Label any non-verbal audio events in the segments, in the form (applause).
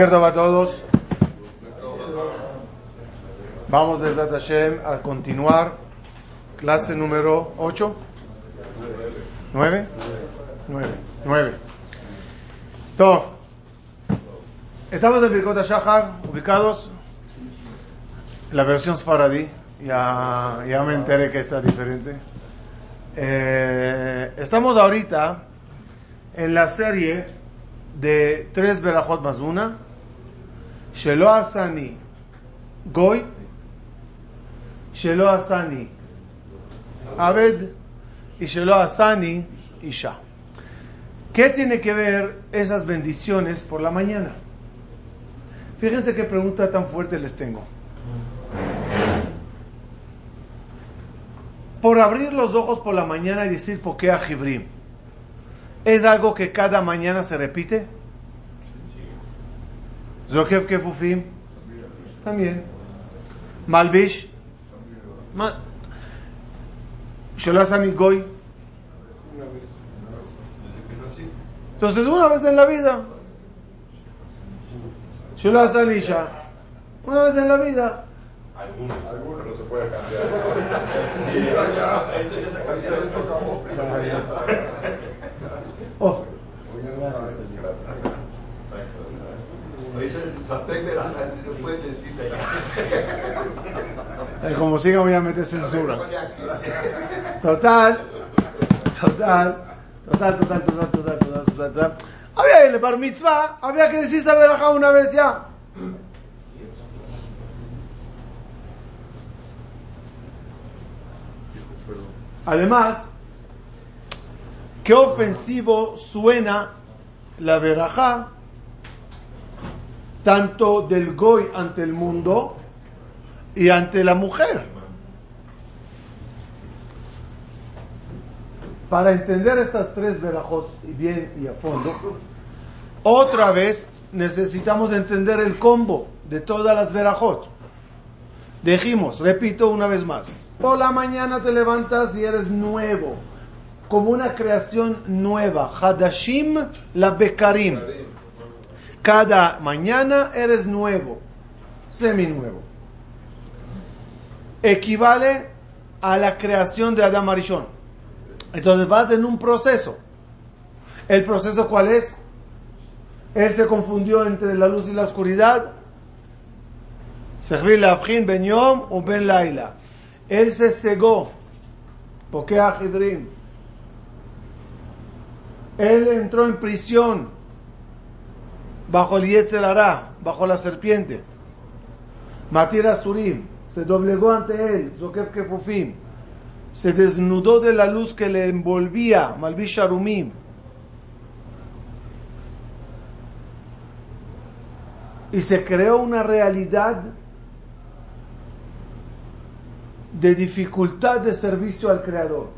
Perdón a todos. Vamos desde Hashem a continuar. Clase número 8. 9. 9. 9. Estamos en Birkot Shahar, ubicados en la versión Sfaradí. Ya, ya me enteré que está diferente. Eh, estamos ahorita en la serie de tres Berajot más una. Shelo Asani Goy. Shelo Asani Abed. Y Shelo Asani Isha. ¿Qué tiene que ver esas bendiciones por la mañana? Fíjense qué pregunta tan fuerte les tengo. Por abrir los ojos por la mañana y decir qué a ¿es algo que cada mañana se repite? Zokev Kefufim, también. Malbish, Sholazani Goy. Entonces, una vez en la vida, Sholazani Isha, una vez en la vida, algunos, algunos no se puede cambiar. Oh. (laughs) Como siga voy a meter censura. Total, total, total, total, total, total, total, total. Había el bar mitzvah, había que decir saber acá una vez ya. Además, qué ofensivo suena la verajá tanto del goy ante el mundo y ante la mujer. Para entender estas tres verajot bien y a fondo, otra vez necesitamos entender el combo de todas las verajot. Dijimos, repito una vez más, por la mañana te levantas y eres nuevo, como una creación nueva. Hadashim la Bekarim. Cada mañana eres nuevo, semi nuevo. Equivale a la creación de Adam Arishon. Entonces vas en un proceso. ¿El proceso cuál es? Él se confundió entre la luz y la oscuridad. ben yom o ben laila. Él se cegó. Porque Él entró en prisión bajo el Yetzer bajo la serpiente. Matira Surim se doblegó ante él, Zokef Kefufim. Se desnudó de la luz que le envolvía, Malbish Arumim. Y se creó una realidad de dificultad de servicio al Creador,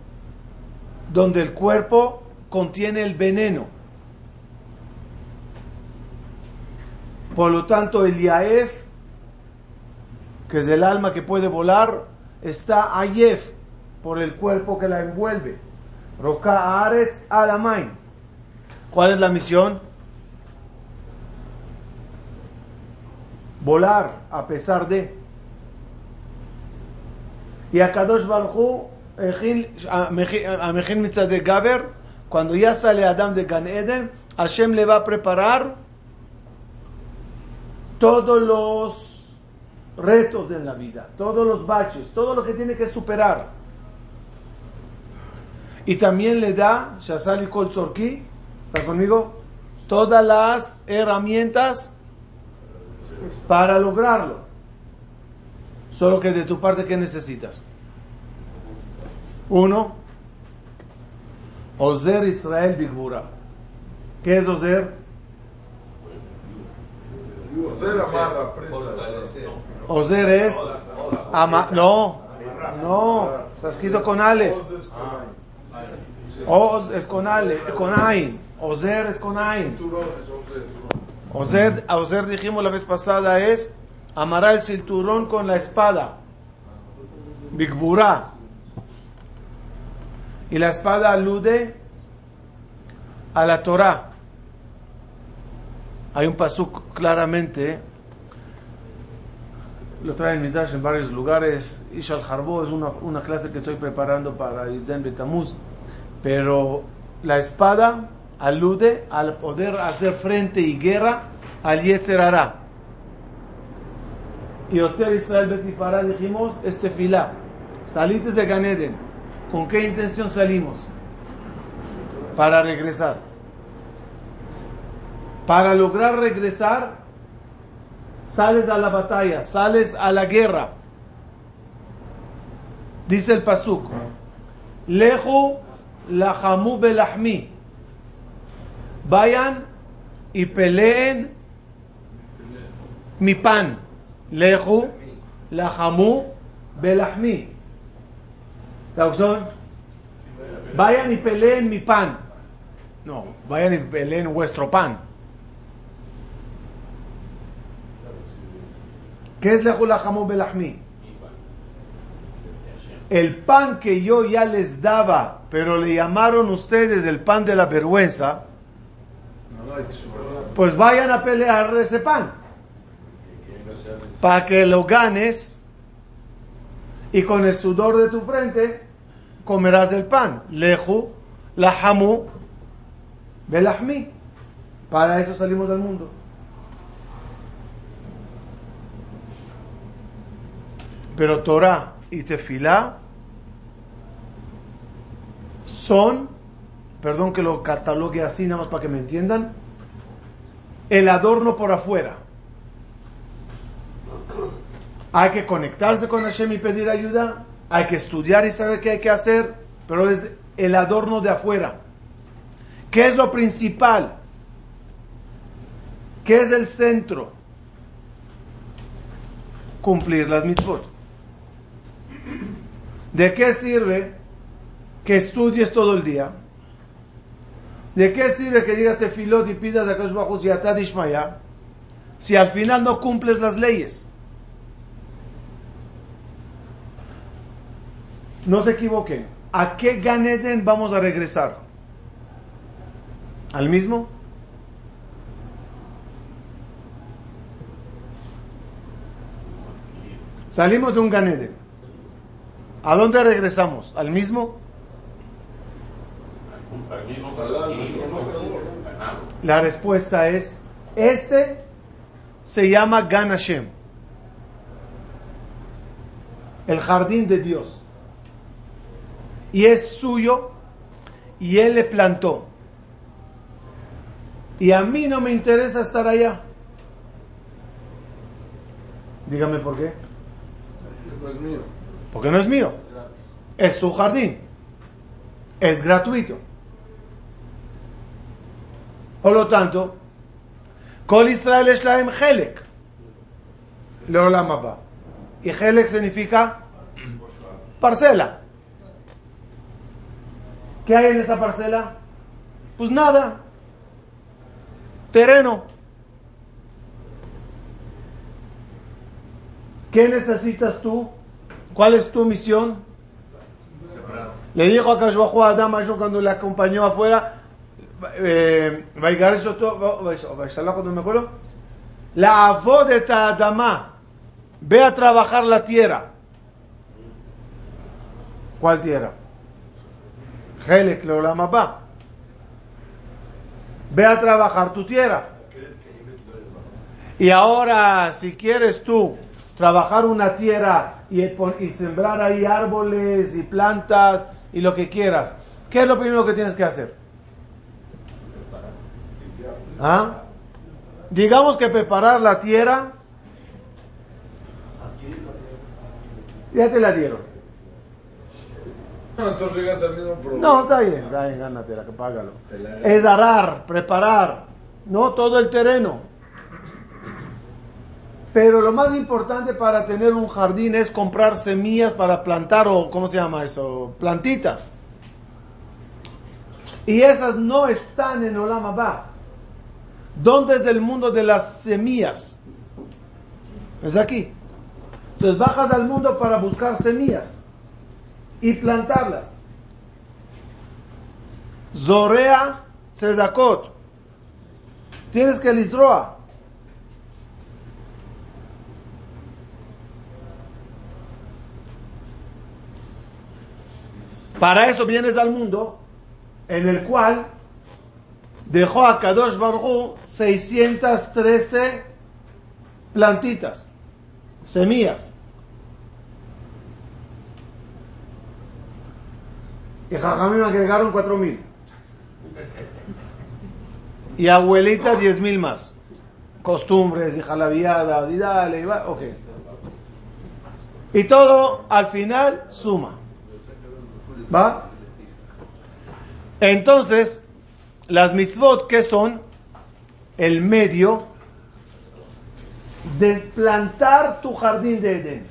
donde el cuerpo contiene el veneno. Por lo tanto, el Yaef, que es el alma que puede volar, está Ayef, por el cuerpo que la envuelve. Roka Aretz Alamain. ¿Cuál es la misión? Volar a pesar de. Y a Kadosh Barhu, a Mejin Mitzad de Gaber, cuando ya sale Adam de Gan Eden, Hashem le va a preparar todos los retos de la vida, todos los baches, todo lo que tiene que superar. Y también le da, Shasali Kol Tzorki, ¿está conmigo? Todas las herramientas para lograrlo. Solo que de tu parte, ¿qué necesitas? Uno, Ozer Israel Bigbura. ¿Qué es Ozer? Ozer amarra, Ozer es ama, no, no, está escrito con Ale. Oz es con Ale, con Ain. Ozer es con Ain. Ozer, Ozer dijimos la vez pasada es amará el cinturón con la espada. Bigbura. Y la espada alude a la Torah. Hay un pasuk claramente, lo traen Midrash en varios lugares. Ishal Harbo es una, una clase que estoy preparando para Yudzen Betamuz. Pero la espada alude al poder hacer frente y guerra al Yetzer Y Hotel Israel Betifara dijimos, este filá, saliste de Ganeden. ¿Con qué intención salimos? Para regresar. Para lograr regresar, sales a la batalla, sales a la guerra. Dice el Pasuk, Leju lahamu belahmi. Vayan y peleen mi pan. Leju lahamu belahmi. Traducción. Vayan y peleen mi pan. No, vayan y peleen vuestro pan. ¿Qué es Leju lahamu belahmi? el pan que yo ya les daba, pero le llamaron ustedes el pan de la vergüenza, pues vayan a pelear ese pan. Para que lo ganes y con el sudor de tu frente comerás el pan. Leju, lahamu, belahmi. Para eso salimos del mundo. Pero Torah y Tefilá son, perdón que lo catalogue así nada más para que me entiendan, el adorno por afuera. Hay que conectarse con Hashem y pedir ayuda, hay que estudiar y saber qué hay que hacer, pero es el adorno de afuera. ¿Qué es lo principal? ¿Qué es el centro? Cumplir las mitzvot. ¿De qué sirve que estudies todo el día? ¿De qué sirve que digas tefilot y pidas a Kadosh Bajo y si al final no cumples las leyes? No se equivoquen. ¿A qué Ganeden vamos a regresar? ¿Al mismo? Salimos de un Ganeden. ¿A dónde regresamos? ¿Al mismo? La respuesta es, ese se llama Gan Hashem, el jardín de Dios. Y es suyo y él le plantó. Y a mí no me interesa estar allá. Dígame por qué. No es mío. Porque no es mío. Es su jardín. Es gratuito. Por lo tanto, Kol Israel es la Helek. Leolam Abba. Y Helek significa parcela. ¿Qué hay en esa parcela? Pues nada. Terreno. ¿Qué necesitas tú? ¿Cuál es tu misión? Le dijo a Kashbahu a Adam cuando le acompañó afuera, eh, no me acuerdo, la de Adama, ve a trabajar la tierra. ¿Cuál tierra? Helek Leolamabá. Ve a trabajar tu tierra. Y ahora, si quieres tú trabajar una tierra y, y sembrar ahí árboles y plantas y lo que quieras, ¿qué es lo primero que tienes que hacer? ¿Ah? Digamos que preparar la tierra, ya te la dieron. No, entonces llegas al mismo problema. No, está bien, está bien, gánatela, que págalo. Es arar, preparar, no todo el terreno. Pero lo más importante para tener un jardín es comprar semillas para plantar o, ¿cómo se llama eso? Plantitas. Y esas no están en Olam Abba. ¿Dónde es el mundo de las semillas? Es aquí. Entonces bajas al mundo para buscar semillas y plantarlas. Zorea Tzedakot. Tienes que lisroa. Para eso vienes al mundo en el cual dejó a Kadosh Baruj 613 plantitas, semillas. Y Jajamim agregaron 4000. Y abuelita 10000 más. Costumbres y jalaviada, y dale, y va, ok. Y todo al final suma. ¿Va? Entonces, las mitzvot que son el medio de plantar tu jardín de Edén.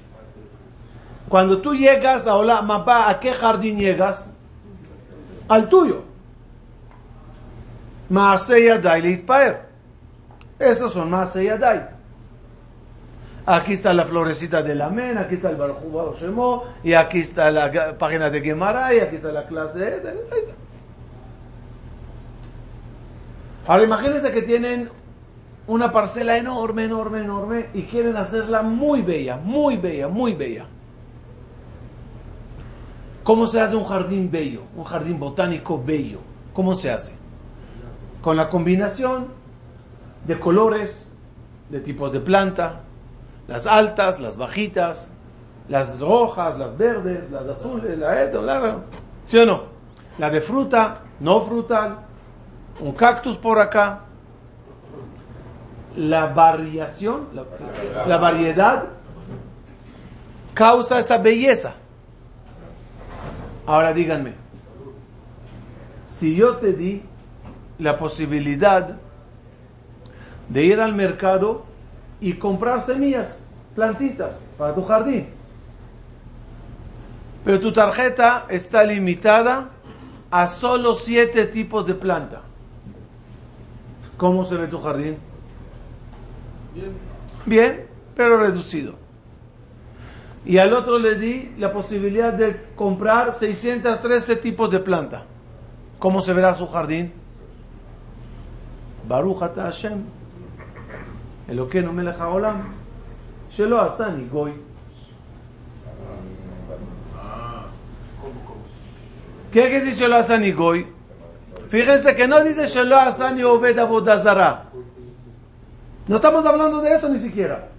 Cuando tú llegas a hola, mapa, ¿a qué jardín llegas? Al tuyo. Maaseyadai Litpaer. Esos son Maaseyadai. Aquí está la florecita del Amén, aquí está el Barjuba Shemo, y aquí está la página de Gemara, y aquí está la clase. Ahora imagínense que tienen una parcela enorme, enorme, enorme, y quieren hacerla muy bella, muy bella, muy bella. ¿Cómo se hace un jardín bello, un jardín botánico bello? ¿Cómo se hace? Con la combinación de colores, de tipos de planta, las altas, las bajitas, las rojas, las verdes, las azules, la esto, la, ¿sí o no? La de fruta, no frutal, un cactus por acá. La variación, la variedad causa esa belleza. Ahora díganme, si yo te di la posibilidad de ir al mercado y comprar semillas, plantitas para tu jardín. Pero tu tarjeta está limitada a solo siete tipos de planta. ¿Cómo se ve tu jardín? Bien. Bien, pero reducido. Y al otro le di la posibilidad de comprar 613 tipos de planta. ¿Cómo se verá su jardín? Baruch Hashem. Eloqueno melech haolam. Shelo asani goy. ¿Qué quiere decir Shelo asani goy? Fíjense que no dice Shelo asani obed abodazara. No estamos hablando de eso ni siquiera.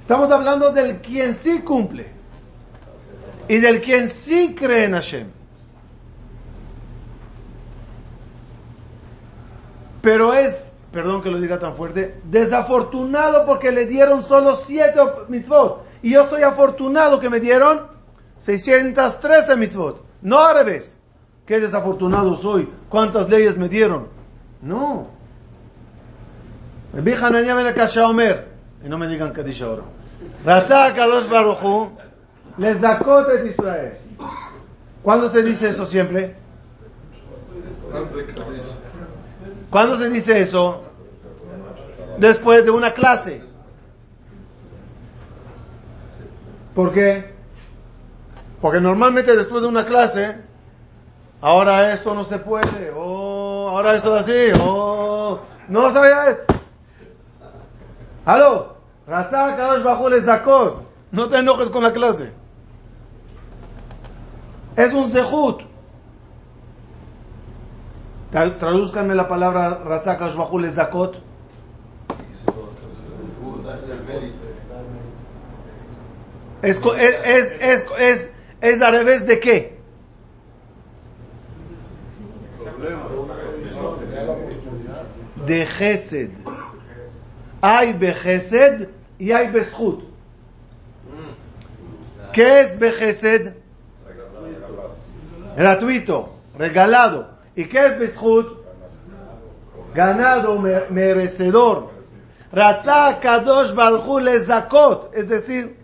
Estamos hablando del quien sí cumple. Y del quien sí cree en Hashem. Pero es perdón que lo diga tan fuerte, desafortunado porque le dieron solo siete mitzvot. Y yo soy afortunado que me dieron 613 mitzvot. No al revés. Qué desafortunado soy. ¿Cuántas leyes me dieron? No. No me digan Kadish ahora. Ratzah Kadosh Baruchu. Les et Israel. ¿Cuándo se dice eso siempre? ¿Cuándo se dice eso? Después de una clase. ¿Por qué? Porque normalmente después de una clase, ahora esto no se puede, oh, ahora esto es así, oh, no sabía. Aló, bajo les No te enojes con la clase. Es un sehut. Tradúzcanme la palabra Razakash Bajul Zakot. Es, es, es, es, es al revés de qué? De Gesed. Hay Begesed y hay Beschut. ¿Qué es Begesed? Gratuito, regalado. ¿Y qué es Bishut? Ganado, merecedor. Ratzah Kadosh Balhu Zakot. Es decir,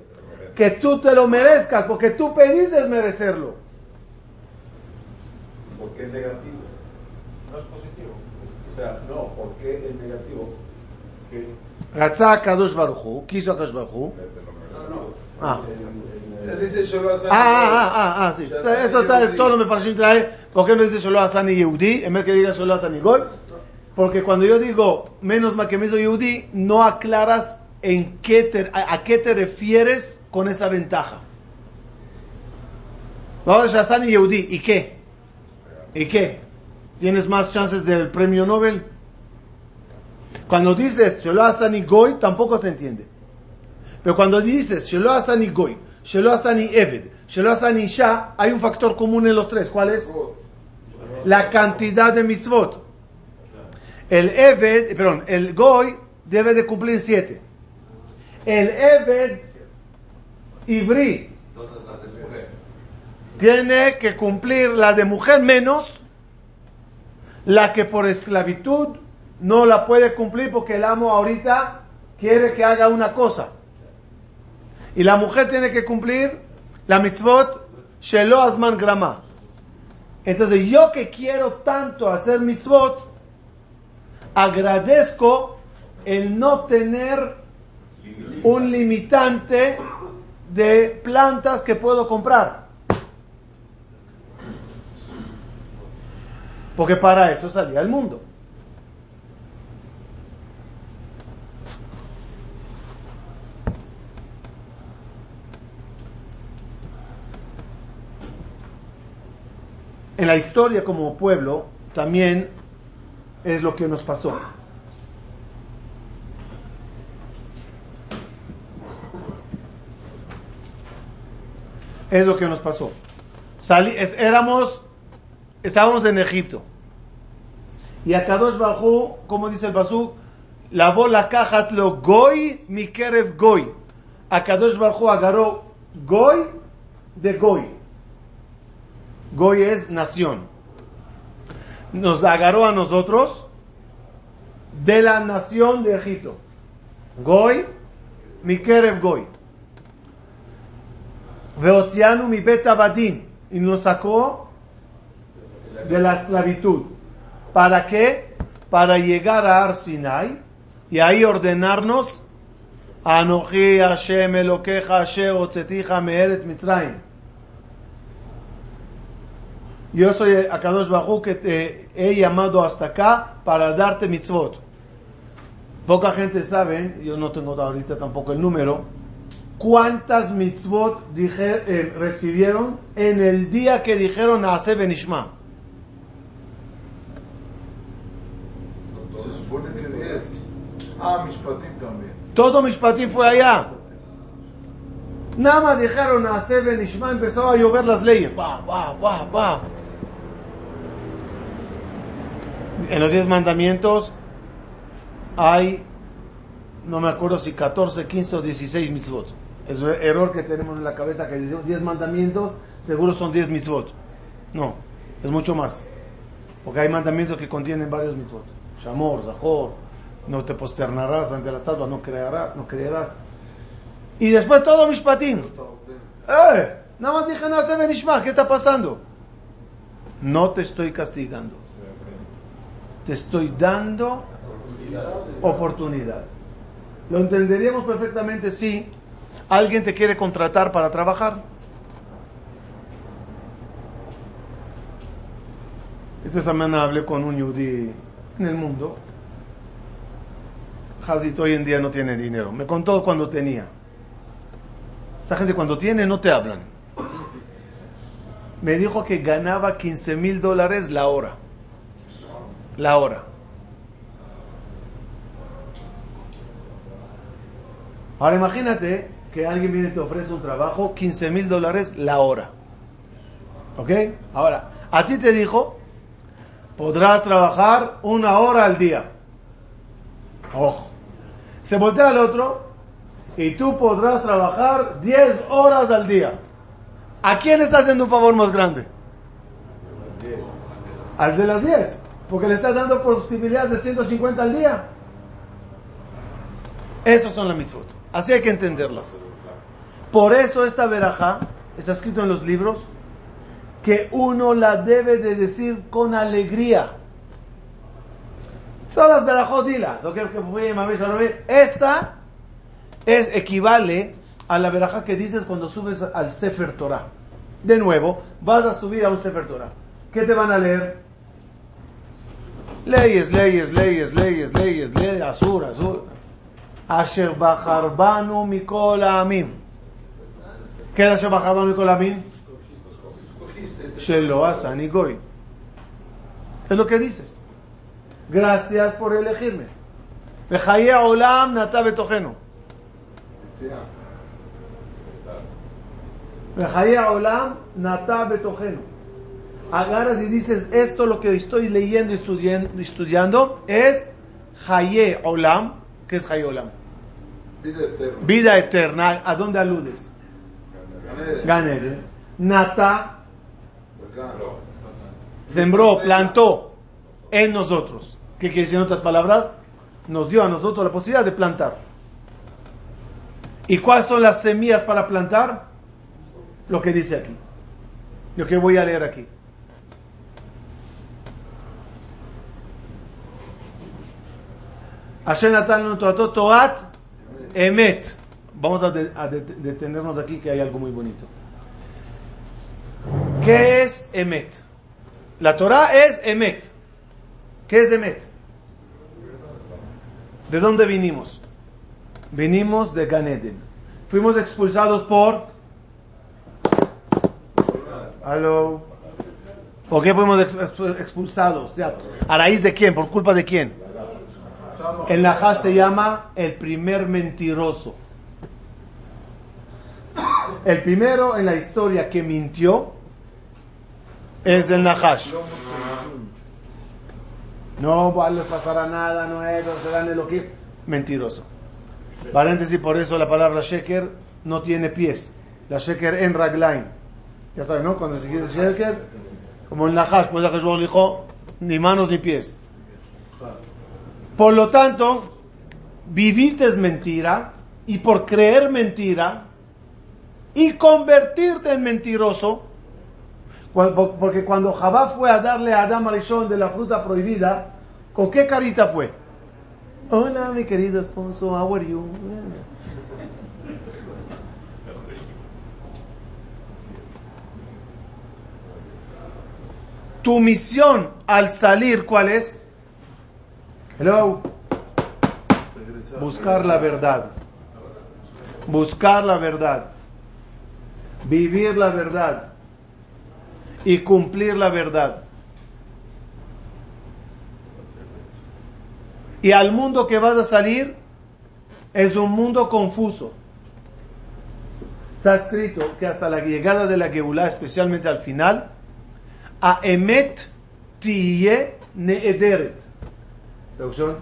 que tú te lo merezcas, porque tú pediste merecerlo. ¿Por qué es negativo? No es positivo. O sea, no, ¿por qué es negativo? Ratzah Kadosh Baruchu, quiso a Kadosh Baruchu. Ah. Ah, ah, ah, ah, sí. Esto está, todo me pareció trae. ¿Por qué no dice solo Asani Yehudi? En vez que diga solo Asani Goy. Porque cuando yo digo menos mal que me hizo Yehudi, no aclaras en qué te- a, a qué te refieres con esa ventaja. Vamos a y Yehudi, ¿y qué? ¿Y qué? ¿Tienes más chances del premio Nobel? Cuando dices Shelo Hasani Goy, tampoco se entiende. Pero cuando dices Shelo Hasani Goy, Shelo Hasani Eved, Shelo Hasani Isha, hay un factor común en los tres. ¿Cuál es? La cantidad de mitzvot. El Eved, perdón, el Goy debe de cumplir siete. El Eved Ibri tiene que cumplir la de mujer menos la que por esclavitud no la puede cumplir porque el amo ahorita quiere que haga una cosa. Y la mujer tiene que cumplir la mitzvot shelo asman grama. Entonces yo que quiero tanto hacer mitzvot, agradezco el no tener un limitante de plantas que puedo comprar. Porque para eso salía el mundo. En la historia como pueblo también es lo que nos pasó. Es lo que nos pasó. Salí, éramos, estábamos en Egipto. Y a Kadosh Bajú, como dice el Basú, lavó la caja lo goy mi kerev goy. A Kadosh Bajú agarró goy de goy. Goy es nación. Nos agarró a nosotros de la nación de Egipto. Goy, mi kerev goy. Veotianu mi beta badim. Y nos sacó de la esclavitud. ¿Para qué? Para llegar a Ar Sinai y ahí ordenarnos Anoji Hashem Elokeja Otzetija Meeret Mitzrayim. Yo soy Akadosh Bajú que te he llamado hasta acá para darte mitzvot. Poca gente sabe, yo no tengo ahorita tampoco el número, cuántas mitzvot dije- eh, recibieron en el día que dijeron a Benishma. Se supone que 10. Ah, Mishpatim también. Todo Mishpatim fue allá. Nada más dijeron a Benishma, empezó a llover las leyes. Va, va, va, va. En los diez mandamientos hay, no me acuerdo si 14, 15 o 16 mitzvot. Es un error que tenemos en la cabeza que decimos 10 mandamientos, seguro son 10 mitzvot. No, es mucho más. Porque hay mandamientos que contienen varios mitzvot. Shamor, Zahor, no te posternarás ante la estatua, no creerás, no creerás. Y después todo Mishpatim. ¡Eh! Nada más dije ¿qué está pasando? No te estoy castigando. Te estoy dando oportunidad. Lo entenderíamos perfectamente si alguien te quiere contratar para trabajar. Esta semana hablé con un yudí en el mundo. Hazit hoy en día no tiene dinero. Me contó cuando tenía. Esa gente cuando tiene no te hablan. Me dijo que ganaba 15 mil dólares la hora. La hora. Ahora imagínate que alguien viene y te ofrece un trabajo, 15 mil dólares la hora. ¿Ok? Ahora, a ti te dijo, podrás trabajar una hora al día. Ojo. Se voltea al otro y tú podrás trabajar 10 horas al día. ¿A quién estás haciendo un favor más grande? Al de las 10. Porque le estás dando posibilidad de 150 al día. Esos son las mitzvot. Así hay que entenderlas. Por eso esta verajá está escrito en los libros que uno la debe de decir con alegría. Todas las verajot dilas. Esta es equivale a la verajá que dices cuando subes al Sefer Torah. De nuevo, vas a subir a un Sefer Torah. ¿Qué te van a leer? Leyes, leyes, leyes, leyes, leyes, leyes, azur, azur. Asher bajarbanu mikol amim. ¿Qué es Asher bajarbanu mikol amim? Shelo asani goy. Es lo que dices. Gracias por elegirme. Bejaye olam nata betojeno. Bejaye olam nata betojeno. Agarras y dices, esto lo que estoy leyendo y estudiando, estudiando es Haye Olam. ¿Qué es Haye Olam? Vida eterna. Vida eterna. ¿A dónde aludes? Ganede. Ganere. Nata sembró, plantó en nosotros. ¿Qué quiere decir en otras palabras? Nos dio a nosotros la posibilidad de plantar. ¿Y cuáles son las semillas para plantar? Lo que dice aquí. Lo que voy a leer aquí. Hashem Toat Emet. Vamos a, de, a, detenernos aquí que hay algo muy bonito. ¿Qué es Emet? La Torah es Emet. ¿Qué es Emet? ¿De dónde vinimos? Vinimos de Ganeden. Fuimos expulsados por... ¿Aló? ¿Por qué fuimos expulsados? ¿A raíz de quién? ¿Por culpa de quién? El Nahash se llama el primer mentiroso. El primero en la historia que mintió es el Nahash. No les pasará nada, no es, serán el que Mentiroso. Paréntesis, por eso la palabra sheker no tiene pies. La sheker en ragline. Ya saben, ¿no? Cuando se quiere sheker, como el Nahash, pues Jesús dijo, ni manos ni pies. Por lo tanto, vivirte es mentira y por creer mentira y convertirte en mentiroso, porque cuando Jabá fue a darle a Adam Arishon de la fruta prohibida, ¿con qué carita fue? Hola, mi querido esposo, how are you? Tu misión al salir, ¿cuál es? Hello. Buscar la verdad. Buscar la verdad. Vivir la verdad. Y cumplir la verdad. Y al mundo que vas a salir es un mundo confuso. Está escrito que hasta la llegada de la Geulah, especialmente al final, a emet tiye neederet. Traducción.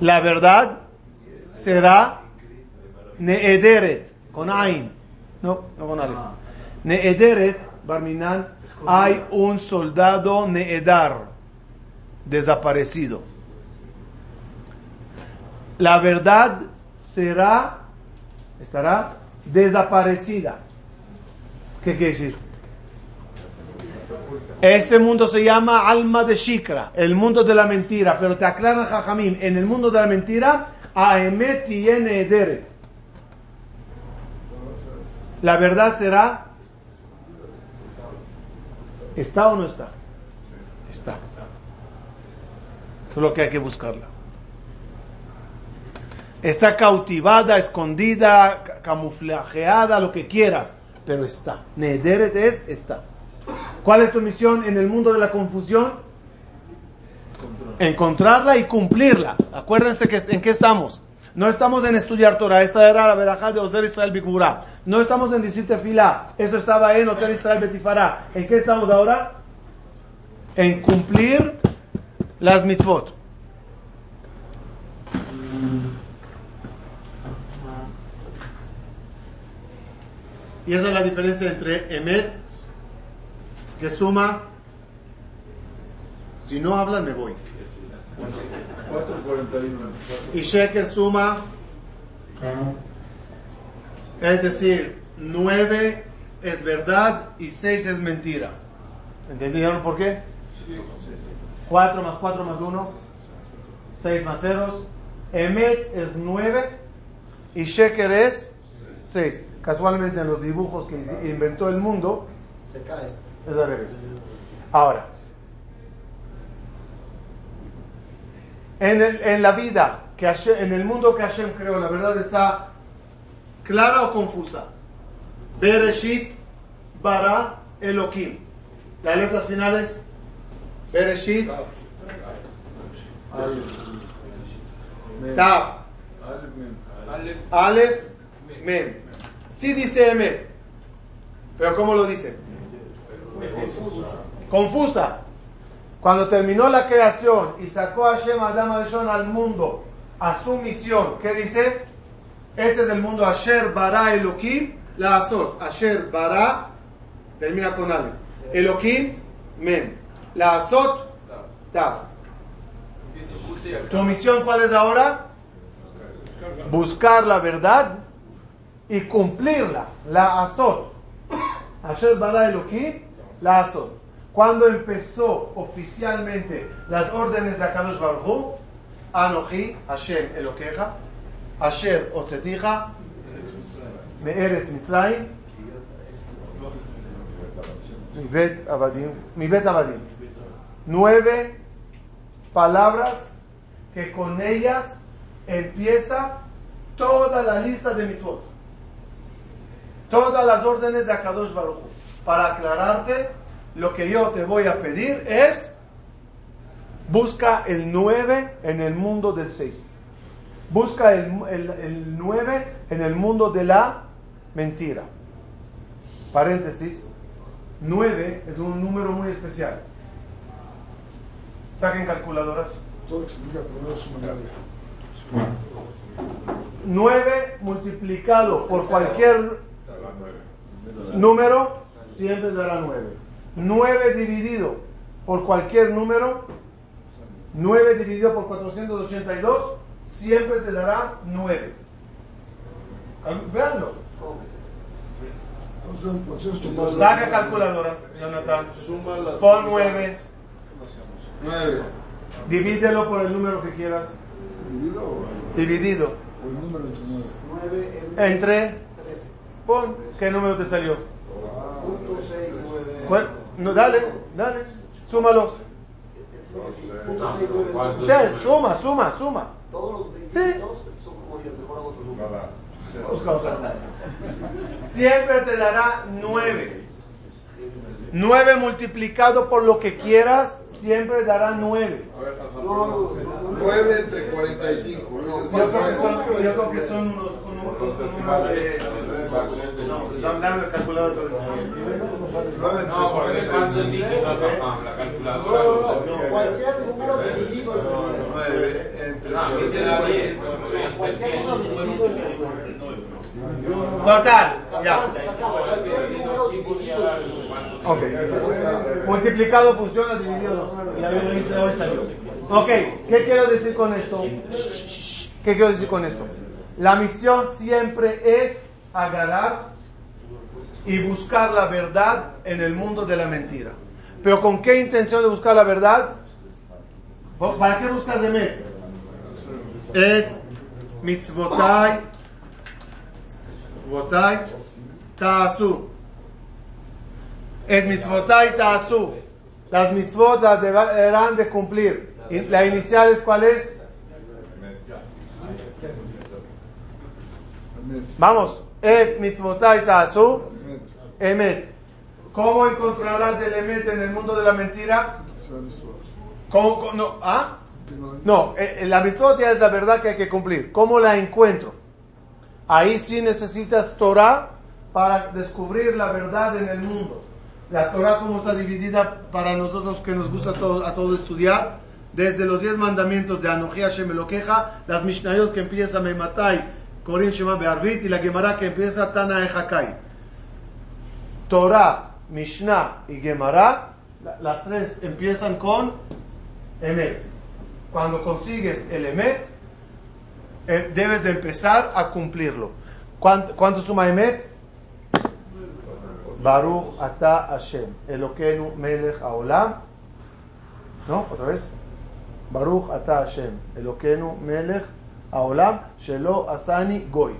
La verdad será neederet, con ain. No, no con alef. Neederet, Barminan, hay un soldado needar, desaparecido. La verdad será, estará desaparecida. ¿Qué quiere decir? Este mundo se llama alma de Shikra, el mundo de la mentira, pero te aclara Jajamim, en el mundo de la mentira, Aemet y Ederet. La verdad será, ¿está o no está? Está. Solo que hay que buscarla. Está cautivada, escondida, ca- camuflajeada, lo que quieras, pero está. Nederet es, está. ¿Cuál es tu misión en el mundo de la confusión? Encontrarla y cumplirla. Acuérdense que en qué estamos. No estamos en estudiar Torah, esa era la verajá de Ozer Israel Bigurá. No estamos en decir Tefilá, eso estaba en Ozer Israel Betifará. ¿En qué estamos ahora? En cumplir las mitzvot. Y esa es la diferencia entre Emet, que suma, si no hablan me voy. 4.41. Y Sheker suma, es decir, 9 es verdad y 6 es mentira. ¿Entendieron por qué? 4 más 4 más 1, 6 más ceros. Emet es 9 y Sheker es 6. Casualmente en los dibujos que inventó el mundo Se cae. Es al revés. Ahora, En, el- en la vida, que Hashem- en el mundo que Hashem creó, la verdad está clara o confusa. Bereshit, Bara, Elohim. Las letras finales. Bereshit, Tav, Aleph, Mem. Sí dice Emet. Pero ¿cómo lo dice? Confusa. Cuando terminó la creación y sacó a Hashem Adam Arishon al mundo, a su misión, ¿qué dice? Este es el mundo Asher Bara Elohim, la Azot. Asher Bara, termina con Aleph. Elohim, Mem. La Azot, Tav. ¿Tu misión cuál es ahora? Buscar la verdad y cumplirla. La Azot. Asher Bara Elohim, la Azot. Cuando empezó oficialmente las órdenes de Akadosh Baruch Hu, Anochi, Hashem Elokeja, Asher Osetija, Me'eret Mitzrayim, Mibet Abadim, Mibet Abadim. Nueve palabras que con ellas empieza toda la lista de mitzvot. Todas las órdenes de Akadosh Baruch Hu. Para aclararte, lo que yo te voy a pedir es busca el 9 en el mundo del 6. Busca el, el, el 9 en el mundo de la mentira. Paréntesis. 9 es un número muy especial. Saquen calculadoras. Todo explica primero su manera. 9 multiplicado por cualquier número siempre dará 9. 9 dividido por cualquier número, 9 dividido por 482, siempre te dará 9. Veanlo. Saca calculadora, Jonathan. Suma las. Pon 9, 9. divídelo por el número que quieras. ¿Dividido o Dividido o el número entre 9? 9 entre, 13. pon, ¿qué número te salió? Punto 6, 9. ¿Cuál? No, dale, dale, súmalo. Punto 6, 9. Sí, suma, suma, suma. Todos los Sí. son como. Siempre te dará 9. 9 multiplicado por lo que quieras, siempre dará 9. A ver, Hassan, No, no, no, no. 9 entre 45. Yo creo que son, yo creo que son unos, No, porque le paso el líquido a papá, la calculadora. No, cualquier número dividido en 9 entre No, aquí te da bien, pero podría ser Cualquier número dividido en 9. Total, ya. Cualquier número dividido en 9. Ok. Multiplicado funciona, dividido. Ya lo hice hoy salió. Ok, ¿qué quiero decir con esto? ¿Qué quiero decir con esto? La misión siempre es agarrar y buscar la verdad en el mundo de la mentira. Pero ¿con qué intención de buscar la verdad? ¿Para qué buscas Emet? Et mitzvotai mitzvotai ta'asu. Et mitzvotai ta'asu. Las mitzvot las deberán de cumplir. La inicial es cuál es? Vamos. Et mitzvotai ta'asu. Emet. ¿Cómo encontrarás el Emet en el mundo de la mentira? ¿Cómo, no, ¿ah? No, eh, eh, la mitzvot ya es la verdad que hay que cumplir. ¿Cómo la encuentro? Ahí sí necesitas Torah para descubrir la verdad en el mundo. La Torah como está dividida para nosotros que nos gusta a todo, a todo estudiar, desde los diez mandamientos de Anoji Hashem las Mishnayot que empieza Meimatai, Korim Shema Be'arvit y la Gemara que empieza Tana Ejakai. Torah, Mishnah y Gemara, la- las tres empiezan con Emet. Cuando consigues el Emet, eh, debes de empezar a cumplirlo. ¿Cuánto, suma Emet? Baruch Ata Hashem, Elokeinu Melech Haolam. ¿No? ¿Otra vez? Baruch Ata Hashem, Elokeinu Melech Haolam, Shelo Asani Goy.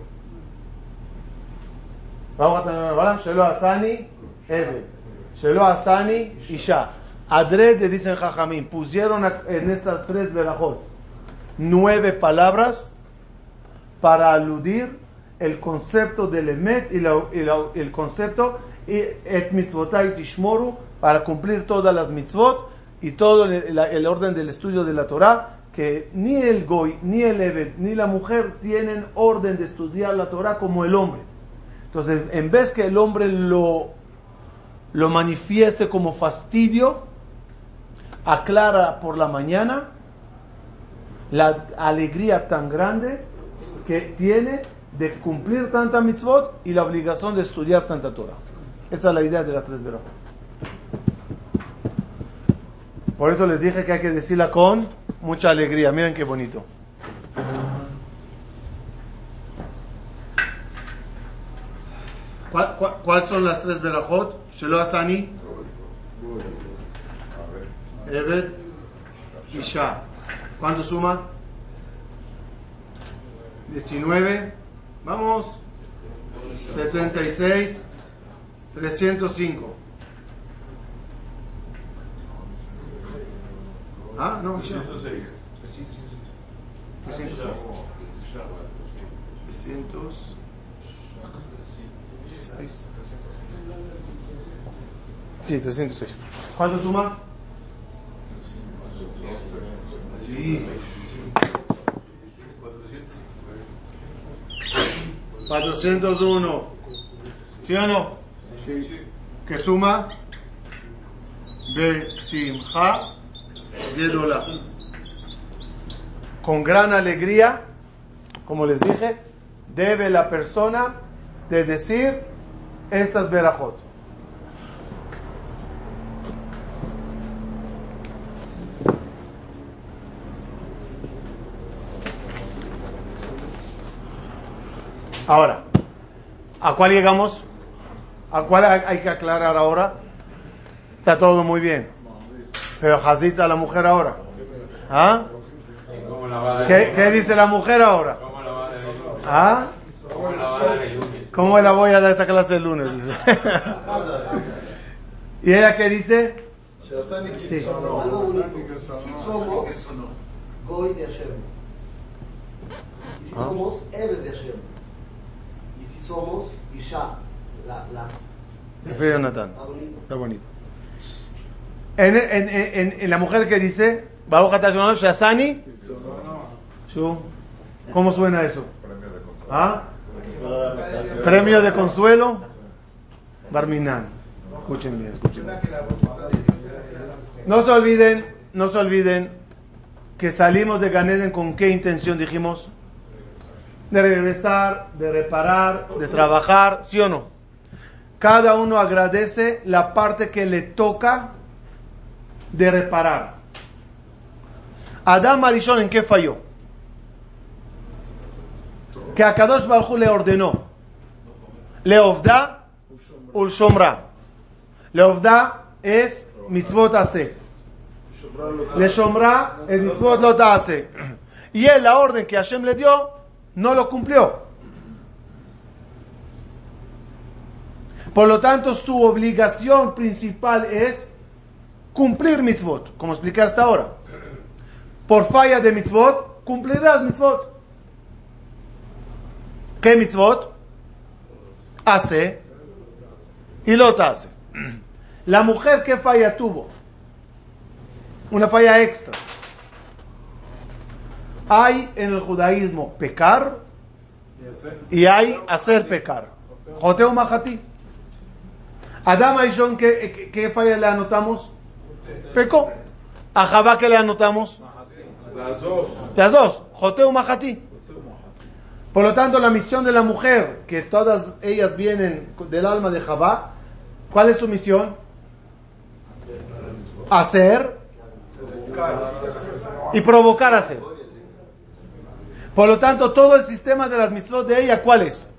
Baruch Ata Hashem, Haolam, Shelo Asani Ebed. Shelo Asani Isha. Adrede, dicen Jajamín, pusieron en estas tres verajot nueve palabras para aludir el concepto del Emet y, la- y la- el concepto et mitzvotai tishmoru para cumplir todas las mitzvot y todo el, el orden del estudio de la Torah que ni el goy, ni el evet, ni la mujer tienen orden de estudiar la Torah como el hombre. Entonces, en vez que el hombre lo, lo manifieste como fastidio, aclara por la mañana la alegría tan grande que tiene de cumplir tanta mitzvot y la obligación de estudiar tanta Torah. Esta es la idea de la tres. Por eso les dije que hay que decirla con mucha alegría. Miren qué bonito. ¿Cuál- cuál- ¿Cuáles son las tres verajot? Shelo Asani, Eved, Isha. ¿Cuánto suma? 19. Vamos. 76. 305. Ah, no, Isha. 306. 306. Sí, 306. ¿Cuánto suma? Sí. 401. ¿Sí o no? Que suma Besimha Con gran alegría, como les dije, debe la persona de decir estas verajot. Ahora, ¿a cuál llegamos? ¿A cuál hay que aclarar ahora? Está todo muy bien. Pero Jazita la mujer ahora. ¿Ah? ¿Qué, qué dice la mujer ahora? ¿Ah? ¿Cómo la va a dar el lunes? ¿Cómo la voy a dar esa clase el lunes? Dice. (laughs) ¿Y ella qué dice? Sí. Somos Goy de Hashem. Y si Ah. somos Eber de Hashem. Y si somos Isha. La, la. Prefiero Jonathan. Está bonito. Está bonito. En, en, en, en la mujer que dice, Shu. ¿cómo suena eso? ¿Ah? Premio de consuelo, Barminan. Escuchen bien, escuchen bien. No se olviden, no se olviden que salimos de Ganeden con qué intención dijimos? De regresar, de reparar, de trabajar, ¿sí o no? Cada uno agradece la parte que le toca de reparar. Adam Marishon, ¿en qué falló? Que a Kadosh Baruj Hu le ordenó. Leovda ul shomra. Leovda es mitzvot hace. Le shomra es mitzvot lo hace. Y él la orden que Hashem le dio no lo cumplió. Por lo tanto, su obligación principal es cumplir mitzvot, como expliqué hasta ahora. Por falla de mitzvot, cumplirás mitzvot. ¿Qué mitzvot? Hace y lo hace. La mujer que falla tuvo, una falla extra. Hay en el judaísmo pecar y hay hacer pecar. Joteo Mahati. Adam Aishon, ¿qué, qué, qué falla le anotamos? Pecó. A Jabá, ¿qué le anotamos? Las dos. Las dos. Joteo Mahati. Por lo tanto, la misión de la mujer, que todas ellas vienen del alma de Jabá, ¿cuál es su misión? Hacer y provocar hacer. Por lo tanto, todo el sistema de las mitzvot de ella, ¿cuál es?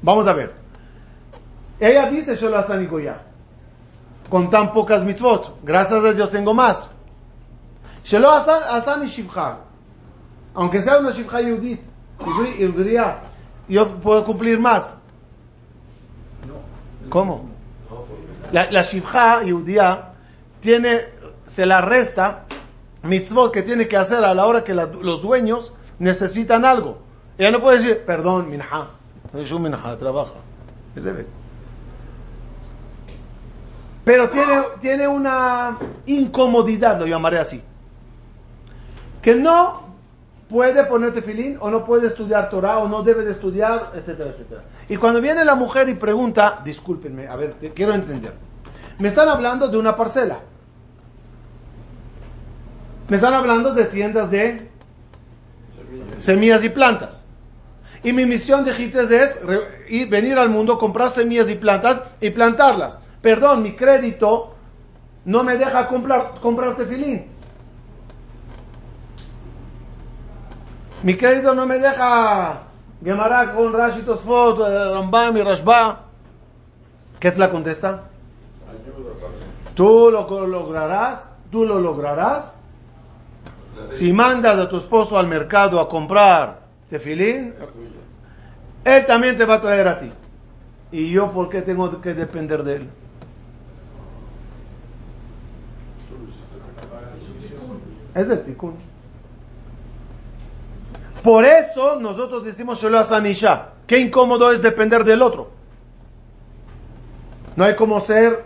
Vamos a ver. Ella dice, yo la Goya, con tan pocas mitzvot. Gracias a Dios tengo más. Shelo Asan y Shivcha. Aunque sea una Shivcha Yudit, yo puedo cumplir más. ¿Cómo? La, la Shivcha Yudía tiene, se la resta mitzvot que tiene que hacer a la hora que la- los dueños necesitan algo. Ella no puede decir, perdón, minha. Un minha, trabaja. Es de Pero tiene, tiene una incomodidad, lo llamaré así. Que no puede ponerte filín o no puede estudiar Torah o no debe de estudiar, etcétera, etcétera. Y cuando viene la mujer y pregunta, discúlpenme, a ver, te- quiero entender. Me están hablando de una parcela. Me están hablando de tiendas de semillas y plantas. Y mi misión de Egiptes es re- venir al mundo, comprar semillas y plantas y plantarlas. Perdón, mi crédito no me deja comprar, comprar tefilín. Mi crédito no me deja Gemara con Rashi Tosfot, eh, Rambam y Rashba. ¿Qué es la contesta? Tú lo lograrás, tú lo lograrás. Si mandas a tu esposo al mercado a comprar tefilín, él también te va a traer a ti. ¿Y yo por qué tengo que depender de él? Es del tikkun. Por eso nosotros decimos Shelo Asanisha. Qué incómodo es depender del otro. No hay como ser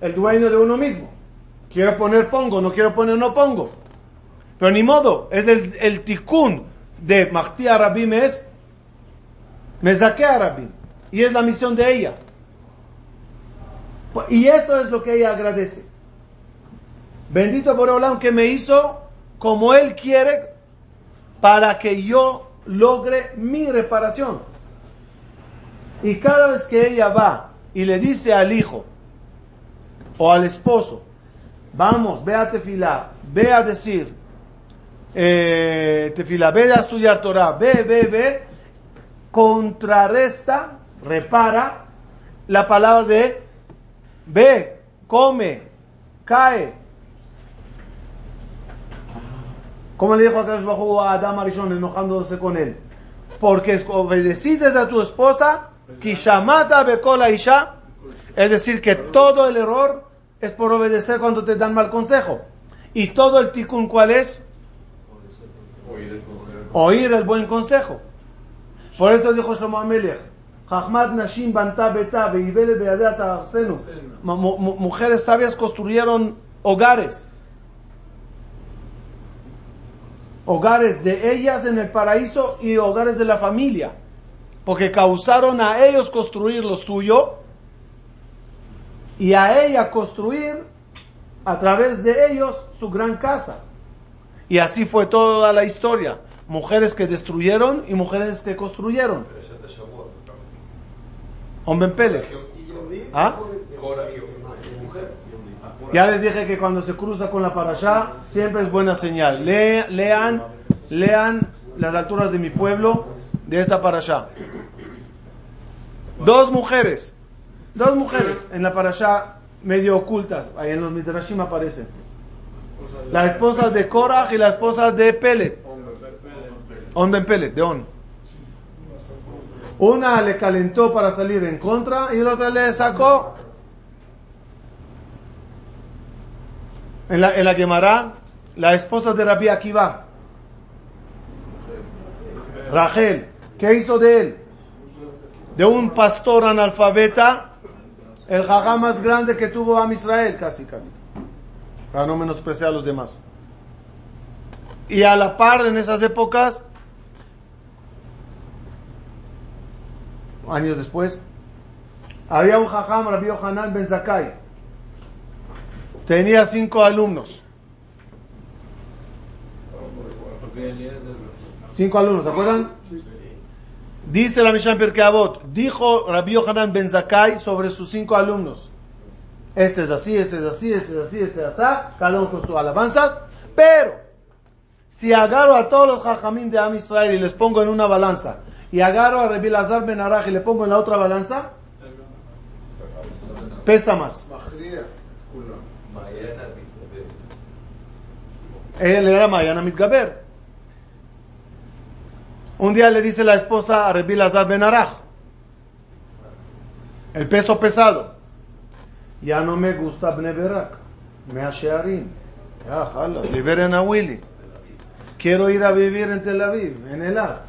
el dueño de uno mismo. Quiero poner pongo, no quiero poner no pongo. Pero ni modo, es el, el tikkun de Mahdi Arabim es Mezaque Arabim. Y es la misión de ella. Y eso es lo que ella agradece. Bendito Boreolam que me hizo como Él quiere para que yo logre mi reparación. Y cada vez que ella va y le dice al hijo o al esposo, vamos, ve a tefilá, ve a decir, eh, tefilá, ve a estudiar Torah, ve, ve, ve, contrarresta, repara la palabra de ve, come, cae. Como le dijo a Bajú a Adam Arishon enojándose con él. Porque obedeciste a tu esposa, Kishamata Bekola Isha, es decir, que todo el error es por obedecer cuando te dan mal consejo. Y todo el tikkun, ¿cuál es? Oír el buen consejo. Por eso dijo Shlomo Amelech, Nashim Banta Mujeres sabias construyeron hogares. Hogares de ellas en el paraíso y hogares de la familia. Porque causaron a ellos construir lo suyo y a ella construir a través de ellos su gran casa. Y así fue toda la historia. Mujeres que destruyeron y mujeres que construyeron. Hombre en Pele. ¿Ah? Ya les dije que cuando se cruza con la parashá siempre es buena señal. Le- lean, lean las alturas de mi pueblo de esta parashá. Dos mujeres, dos mujeres en la parashá medio ocultas, ahí en los midrashim aparecen. La esposa de Korach y la esposa de Pelet. On Ben Pelet, de On. Una le calentó para salir en contra y la otra le sacó. En la, en la la esposa de Rabbi Akiva, Rachel, ¿qué hizo de él? De un pastor analfabeta, el jajá más grande que tuvo a Israel, casi, casi. Para no menospreciar a los demás. Y a la par en esas épocas, años después, había un jajam, Rabbi Yohanan Ben Zakai. Tenía cinco alumnos. Cinco alumnos, ¿se acuerdan? Dice la Mishnah Pirkei Avot, dijo Rabbi Yohanan Ben Zakai sobre sus cinco alumnos. Este es así, este es así, este es así, este es así, cada uno con sus alabanzas. Pero, si agarro a todos los jajamim de Am Israel y les pongo en una balanza, y agarro a Rabbi Lazar Ben Araj y le pongo en la otra balanza, pesa más. Él era Mayana Mitgaber. Un día le dice la esposa a Rabbi Lazar Ben Araj, el peso pesado, ya no me gusta Bne Berak, me Shearim. Ya, jala, liberen a Willy. Quiero ir a vivir en Tel Aviv, en Elat.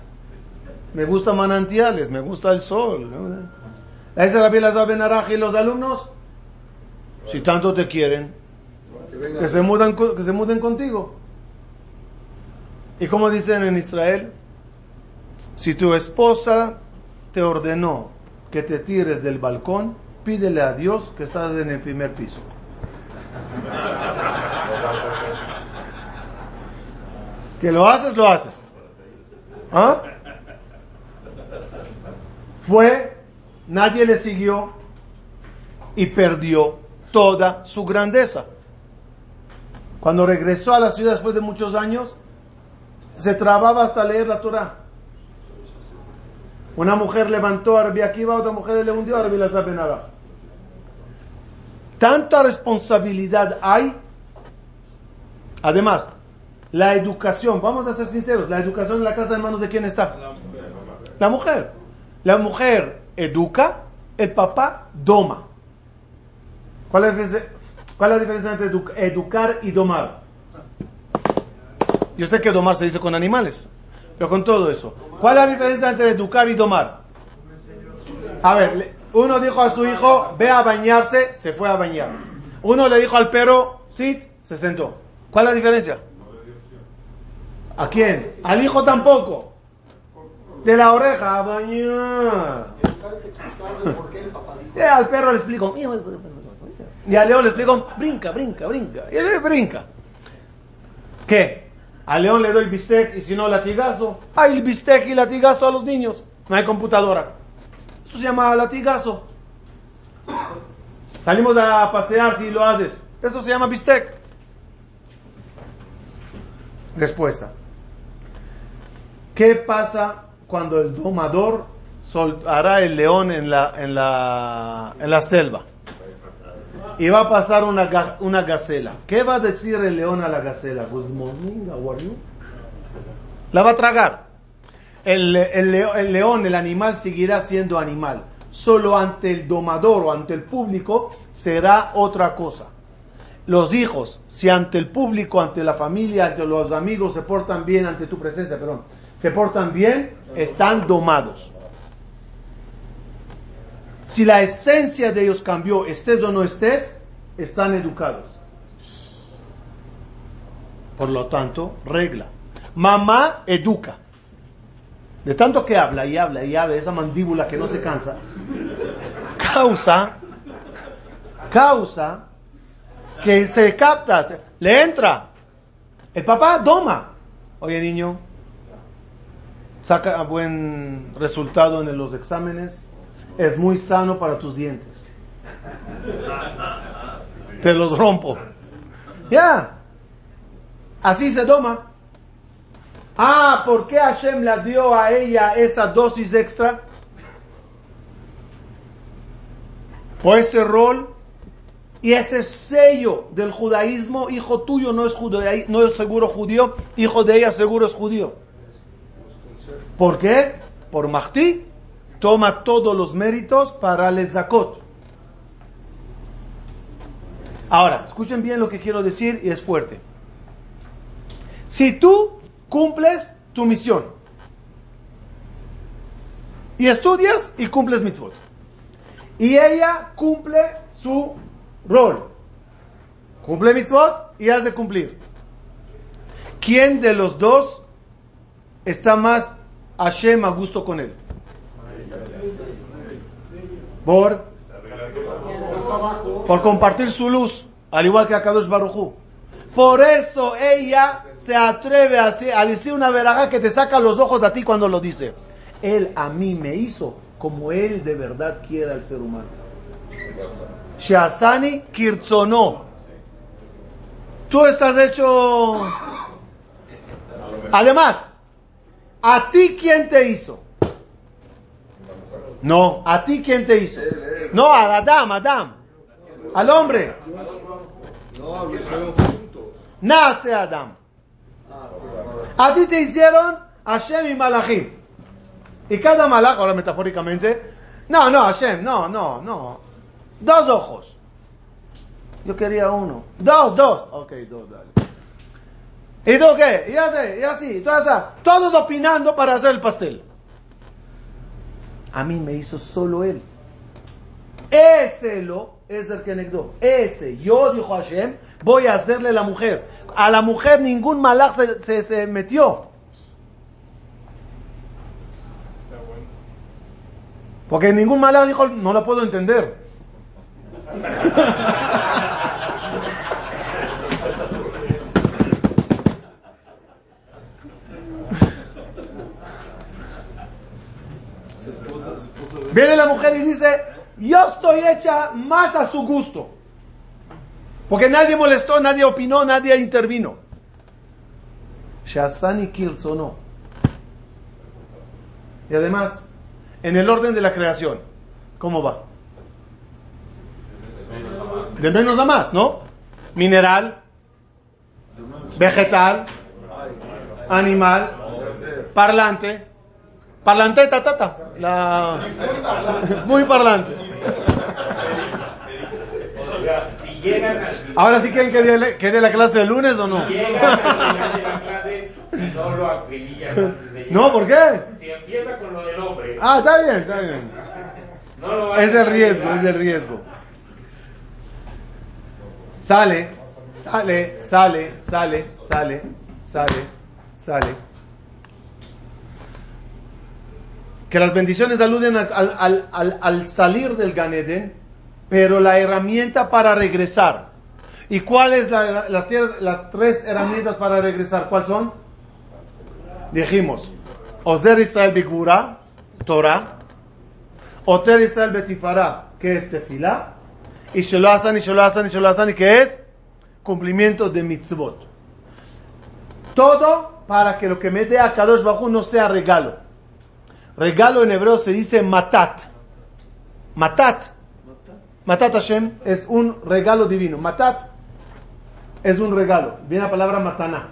Me gusta manantiales, me gusta el sol. ¿no? ¿Esa la Bilazar Ben Araj y los alumnos? Si tanto te quieren, Que se, mudan, que se muden contigo. Y como dicen en Israel, si tu esposa te ordenó que te tires del balcón, pídele a Dios que estás en el primer piso. (laughs) Que lo haces, lo haces. ¿Ah? Fue, nadie le siguió y perdió toda su grandeza. Cuando regresó a la ciudad después de muchos años, se trababa hasta leer la Torah. Una mujer levantó a Rabbi Akiva, otra mujer le hundió a Rabbi Araj. Tanta responsabilidad hay. Además, la educación, vamos a ser sinceros, la educación en la casa en manos de quién está? La mujer. La mujer educa, el papá doma. ¿Cuál es la diferencia, cuál es la diferencia entre edu- educar y domar? Yo sé que domar se dice con animales, pero con todo eso. ¿Cuál es la diferencia entre educar y domar? A ver, uno dijo a su hijo, ve a bañarse, se fue a bañar. Uno le dijo al perro, sit, se sentó. ¿Cuál es la diferencia? ¿A quién? Al hijo tampoco. De la oreja a bañar. Eh, al perro le explico. Y a León le explico, brinca, brinca, brinca. Y él brinca. ¿Qué? A León le doy bistec y si no latigazo. Hay bistec y latigazo a los niños. No hay computadora. Eso se llama latigazo. Salimos a pasear si lo haces. Eso se llama bistec. Respuesta. ¿Qué pasa cuando el domador soltará el león en la, en la, en la selva? Y va a pasar una, una gacela. ¿Qué va a decir el león a la gacela? Good morning, how are you? La va a tragar. El, el el león, el animal, seguirá siendo animal. Solo ante el domador o ante el público será otra cosa. Los hijos, si ante el público, ante la familia, ante los amigos se portan bien, ante tu presencia, perdón, se portan bien, están domados. Si la esencia de ellos cambió, estés o no estés, están educados. Por lo tanto, regla. Mamá educa. De tanto que habla y habla y habla, esa mandíbula que no se cansa, causa, causa que se capta, se- le entra. El papá doma. Oye niño, saca buen resultado en los exámenes, es muy sano para tus dientes. Te los rompo. Ya. Así se toma. Ah, ¿por qué Hashem le dio a ella esa dosis extra? Por ese rol y ese sello del judaísmo, hijo tuyo no es, judaí- no es seguro judío, hijo de ella seguro es judío. ¿Por qué? Por Mahdi toma todos los méritos para el Zakot. Ahora, escuchen bien lo que quiero decir y es fuerte. Si tú cumples tu misión y estudias y cumples mitzvot, y ella cumple su rol, cumple mitzvot y has de cumplir. ¿Quién de los dos está más Hashem a gusto con él? Por, por compartir su luz, al igual que a Kadosh Baruchu. Por eso ella se atreve a, hacer- a decir una veraja que te saca los ojos a ti cuando lo dice. Él a mí me hizo como él de verdad quiere al ser humano. Shazani Kirtzono. Tú estás hecho. Además, ¿a ti quién te hizo? No, ¿a ti quién te hizo? No, al Adam, Adam. Al hombre. Nace Adam. A ti te hicieron Hashem y Malachim. Y cada malach, ahora metafóricamente, no, no, Hashem, no, no, no. Dos ojos. Yo quería uno. Dos, dos. Ok, dos, dale. ¿Y tú qué? Y así, y así, todas todos opinando para hacer el pastel. A mí me hizo solo él. Ese lo es el que negó. Ese, yo, dijo Hashem, voy a hacerle la mujer. A la mujer ningún malach se, se, se metió. Porque ningún malach dijo, no lo puedo entender. (laughs) Viene la mujer y dice, yo estoy hecha más a su gusto. Porque nadie molestó, nadie opinó, nadie intervino. Shazani no. Y además, en el orden de la creación, ¿cómo va? De menos a más, ¿no? Mineral, vegetal, animal, parlante, parlante, ta, ta, ta. La... Muy parlante. Ahora sí quieren que dé que dé la clase de lunes o no. no ¿por qué? Si empieza con lo del hombre, Ah, está bien, está bien. Es el riesgo, es el riesgo. Sale, sale, sale, sale, sale, sale, sale. Que las bendiciones aluden al, al- al- al- al salir del Ganeden, pero la herramienta para regresar. ¿Y cuáles la- las, tres herramientas para regresar? ¿Cuáles son? Dijimos, Ozer Israel Bigura, Torah, Oter Israel Betifara, que es tefilá, y Shelo y Shelo y Shelo y que es cumplimiento de mitzvot. Todo para que lo que me dé a Kadosh Bajú no sea regalo. Regalo en hebreo se dice matat. Matat. Matat Hashem es un regalo divino. Matat es un regalo. Viene la palabra matana.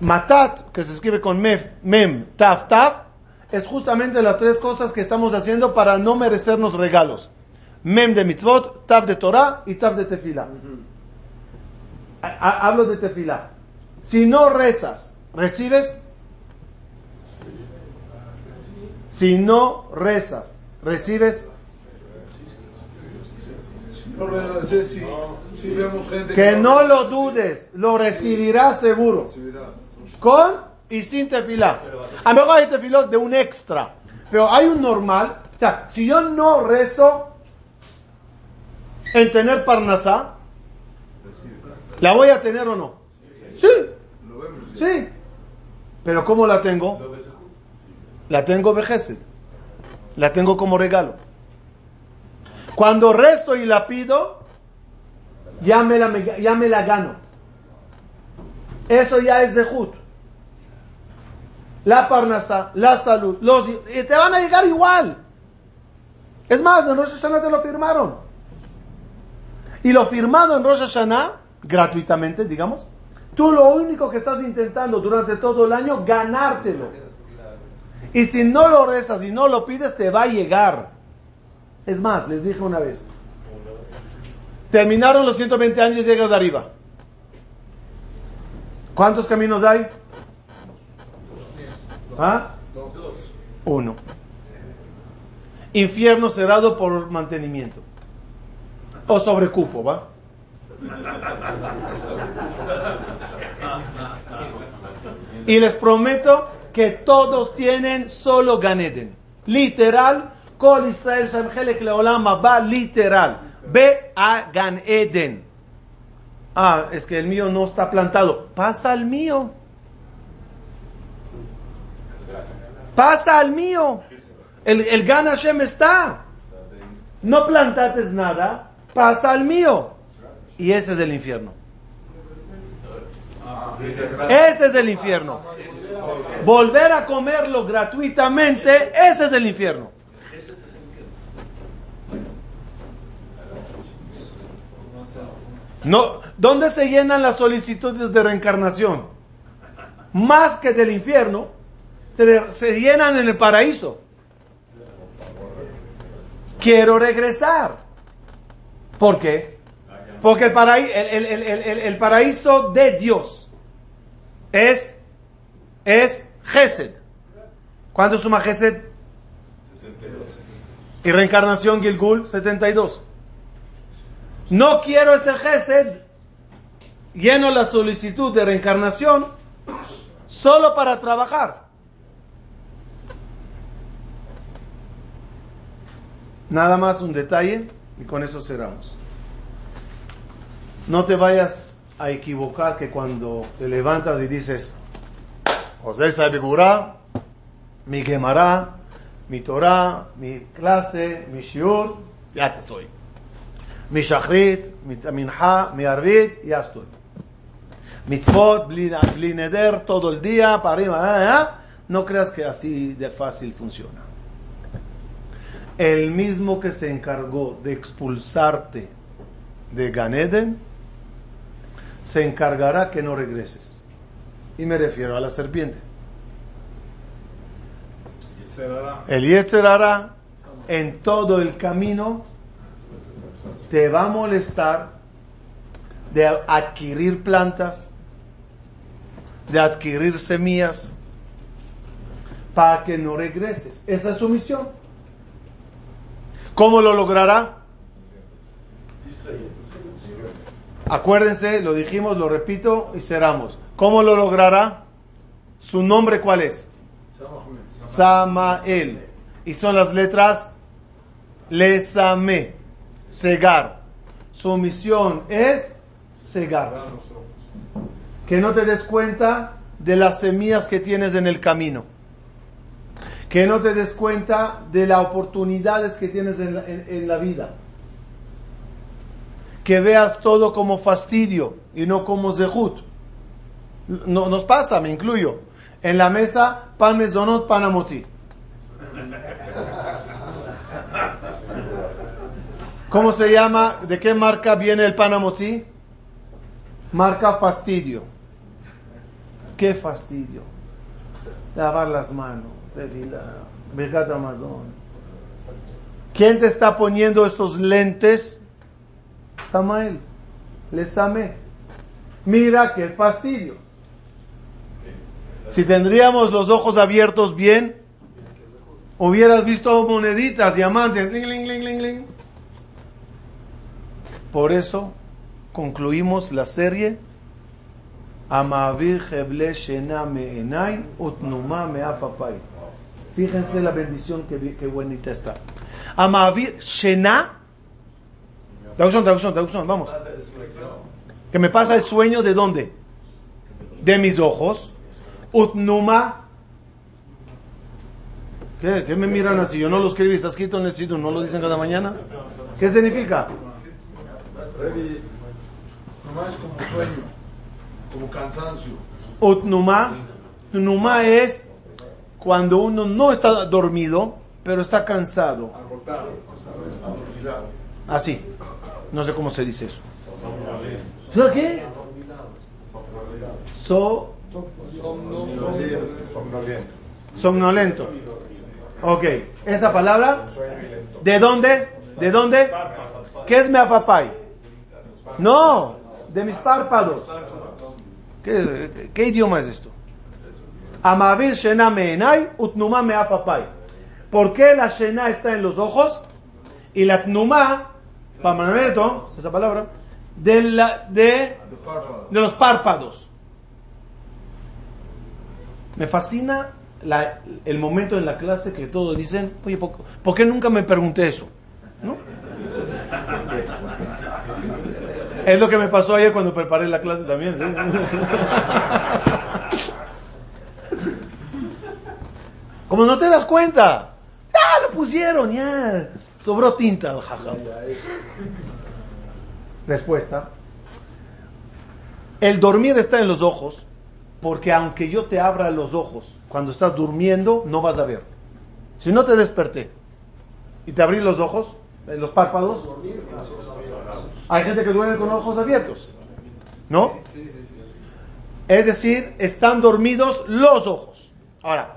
Matat, que se escribe con mef, mem, taf, taf, es justamente las tres cosas que estamos haciendo para no merecernos regalos. Mem de mitzvot, taf de Torah y taf de tefila. Hablo de tefila. Si no rezas, ¿recibes? Si no rezas, ¿recibes? Que no lo dudes, lo recibirás seguro. Con y sin tefilá. A lo mejor hay tefilot de un extra, pero hay un normal. O sea, si yo no rezo en tener parnasá, ¿la voy a tener o no? Sí, sí. Pero ¿cómo la tengo? La tengo vejesed. La tengo como regalo. Cuando rezo y la pido, ya me la, ya me la gano. Eso ya es de Jud. La parnasa, la salud, los y te van a llegar igual. Es más, en Rosh Hashanah te lo firmaron. Y lo firmado en Rosh Hashanah, gratuitamente, digamos, tú lo único que estás intentando durante todo el año, ganártelo. Y si no lo rezas y no lo pides, te va a llegar. Es más, les dije una vez, terminaron los 120 años y llegas de arriba. ¿Cuántos caminos hay? ¿Ah? Uno. Infierno cerrado por mantenimiento. O sobrecupo, ¿va? Y les prometo que todos tienen solo Ganeden. Literal, Kol Israel Shem Helek va literal. Ve a Gan Eden. Ah, es que el mío no está plantado. Pasa al mío. Pasa al mío. El, el Gan Hashem está. No plantates nada. Pasa al mío. Y ese es el infierno. Ese es el infierno. Volver a comerlo gratuitamente, ese es el infierno. No, ¿dónde se llenan las solicitudes de reencarnación? Más que del infierno, se, se llenan en el paraíso. Quiero regresar. ¿Por qué? Porque el, paraí- el- el- el- paraíso de Dios es, es Gesed. ¿Cuánto suma Gesed? Y reencarnación Gilgul, 72. No quiero este Gesed. Lleno la solicitud de reencarnación solo para trabajar. Nada más un detalle y con eso cerramos. No te vayas a equivocar que cuando te levantas y dices, José Sabigura, mi Gemara, mi Torah, mi clase, mi Shiur, ya te estoy. Mi Shachrit, mi Minha, mi Arvit, ya estoy. Mitzvot, bli neder, todo el día, para arriba. ¿eh? no creas que así de fácil funciona. El mismo que se encargó de expulsarte de Ganeden, se encargará que no regreses. Y me refiero a la serpiente. El Yetzer hará en todo el camino te va a molestar de adquirir plantas, de adquirir semillas, para que no regreses. Esa es su misión. ¿Cómo lo logrará? Acuérdense, lo dijimos, lo repito y cerramos. ¿Cómo lo logrará? ¿Su nombre cuál es? Samael. Y son las letras Lesame, cegar. Su misión es cegar. Que no te des cuenta de las semillas que tienes en el camino. Que no te des cuenta de las oportunidades que tienes en la, en la vida que veas todo como fastidio y no como zehut. No, nos pasa, me incluyo. En la mesa, pan mesonot, pan amoti. ¿Cómo se llama? ¿De qué marca viene el pan amoti? Marca fastidio. ¿Qué fastidio? Lavar las manos, de Amazon. ¿Quién te está poniendo estos lentes? Samael, les amé. Mira qué fastidio. Si tendríamos los ojos abiertos bien, hubieras visto moneditas, diamantes, Por eso concluimos la serie Amavir Heble Shena Enay Utnuma Meafapai. Fíjense la bendición que, que bonita está. Amavir Shena Traducción, traducción, traducción, vamos. Que me pasa el sueño de dónde? De mis ojos. Utnuma. ¿Qué? ¿Qué me miran así? Yo no lo escribí, está escrito en el sitio, no lo dicen cada mañana. ¿Qué significa? Numa es como sueño, como cansancio. Utnuma. Numa es cuando uno no está dormido, pero está cansado. Así. No sé cómo se dice eso. ¿Sabes qué? So, somnolento. Ok, esa palabra, ¿de dónde? ¿De dónde? ¿Qué es meafapay? No, de mis párpados. ¿Qué, qué idioma es esto? Amavir shena meenay utnuma meafapay. ¿Por qué la shena está en los ojos y la tnuma Pamameto, esa palabra, de, la, de, de los párpados. Me fascina el momento en la clase que todos dicen, oye, ¿por, qué nunca me pregunté eso? ¿No? Es lo que me pasó ayer cuando preparé la clase también. (laughs) Como no te das cuenta, ya lo pusieron, ya. Sobró tinta al jajam. Respuesta. El dormir está en los ojos, porque aunque yo te abra los ojos, cuando estás durmiendo no vas a ver. Si no te desperté y te abrí los ojos, en los párpados, hay gente que duerme con los ojos abiertos. ¿No? Es decir, están dormidos los ojos. Ahora,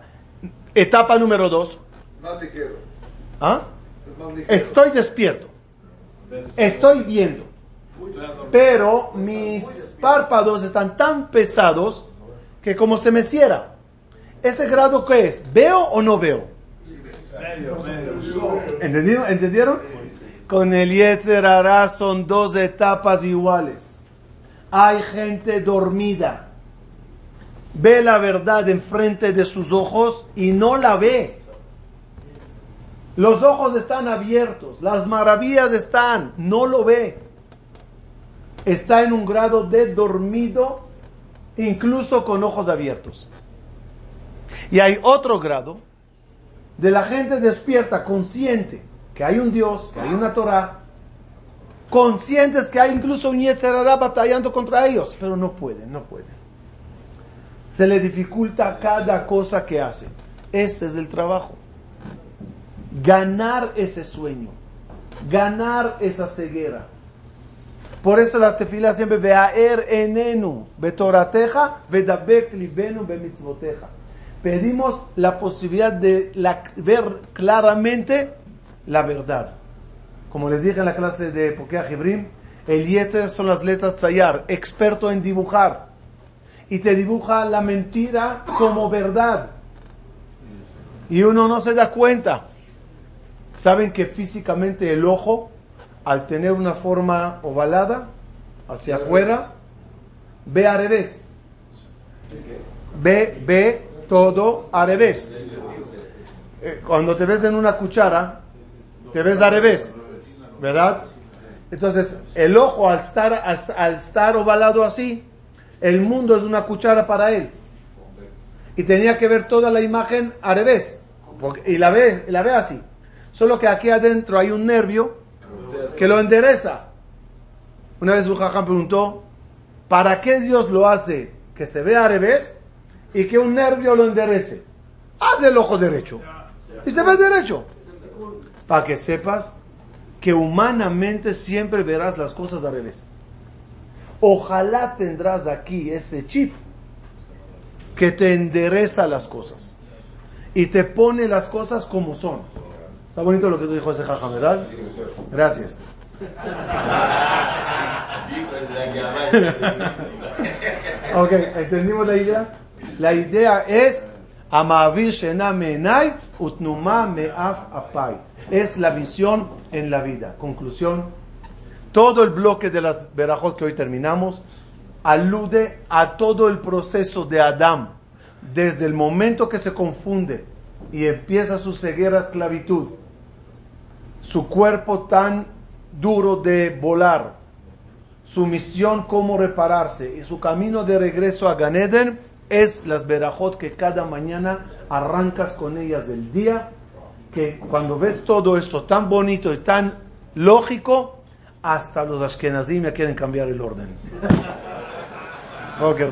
etapa número dos. ¿Ah? Estoy despierto. Estoy viendo. Pero mis párpados están tan pesados que como se me cierra. ¿Ese grado qué es? ¿Veo o no veo? ¿Entendieron? ¿Entendieron? Con el Yetzer Hará son dos etapas iguales. Hay gente dormida. Ve la verdad enfrente de sus ojos y no la ve. Los ojos están abiertos, las maravillas están, no lo ve. Está en un grado de dormido, incluso con ojos abiertos. Y hay otro grado de la gente despierta, consciente, que hay un Dios, que hay una Torah, conscientes que hay incluso un Yetzerará batallando contra ellos, pero no pueden, no pueden. Se le dificulta cada cosa que hace. Ese es el trabajo. Ganar ese sueño, ganar esa ceguera. Por eso la tefila siempre veaer enenu, betorateja, vedabek libenu bemitzvoteja. Pedimos la posibilidad de ver claramente la verdad. Como les dije en la clase de Pokea Hebrim, el Yetzer son las letras Tzayar, experto en dibujar. Y te dibuja la mentira como verdad. Y uno no se da cuenta. Saben que físicamente el ojo, al tener una forma ovalada hacia afuera, ve al revés. Ve, ve todo al revés. Eh, Cuando te ves en una cuchara, te ves al revés, ¿verdad? Entonces, el ojo al estar, al, al estar ovalado así, el mundo es una cuchara para él. Y tenía que ver toda la imagen al revés. Porque- y la ve, y la ve así. Solo que aquí adentro hay un nervio que lo endereza. Una vez un preguntó, ¿para qué Dios lo hace que se vea al revés y que un nervio lo enderece? Haz el ojo derecho y se ve derecho. Para que sepas que humanamente siempre verás las cosas al revés. Ojalá tendrás aquí ese chip que te endereza las cosas y te pone las cosas como son. Está bonito lo que tú dijo ese jajam, ¿verdad? Gracias. (laughs) Ok, ¿entendimos la idea? La idea es. Es la visión en la vida. Conclusión. Todo el bloque de las verajot que hoy terminamos alude a todo el proceso de Adán. Desde el momento que se confunde y empieza su ceguera esclavitud. Su cuerpo tan duro de volar su misión cómo repararse y su camino de regreso a Ganeden es las verajot que cada mañana arrancas con ellas del día, que cuando ves todo esto tan bonito y tan lógico, hasta los ashkenazim ya quieren cambiar el orden. (laughs) Boker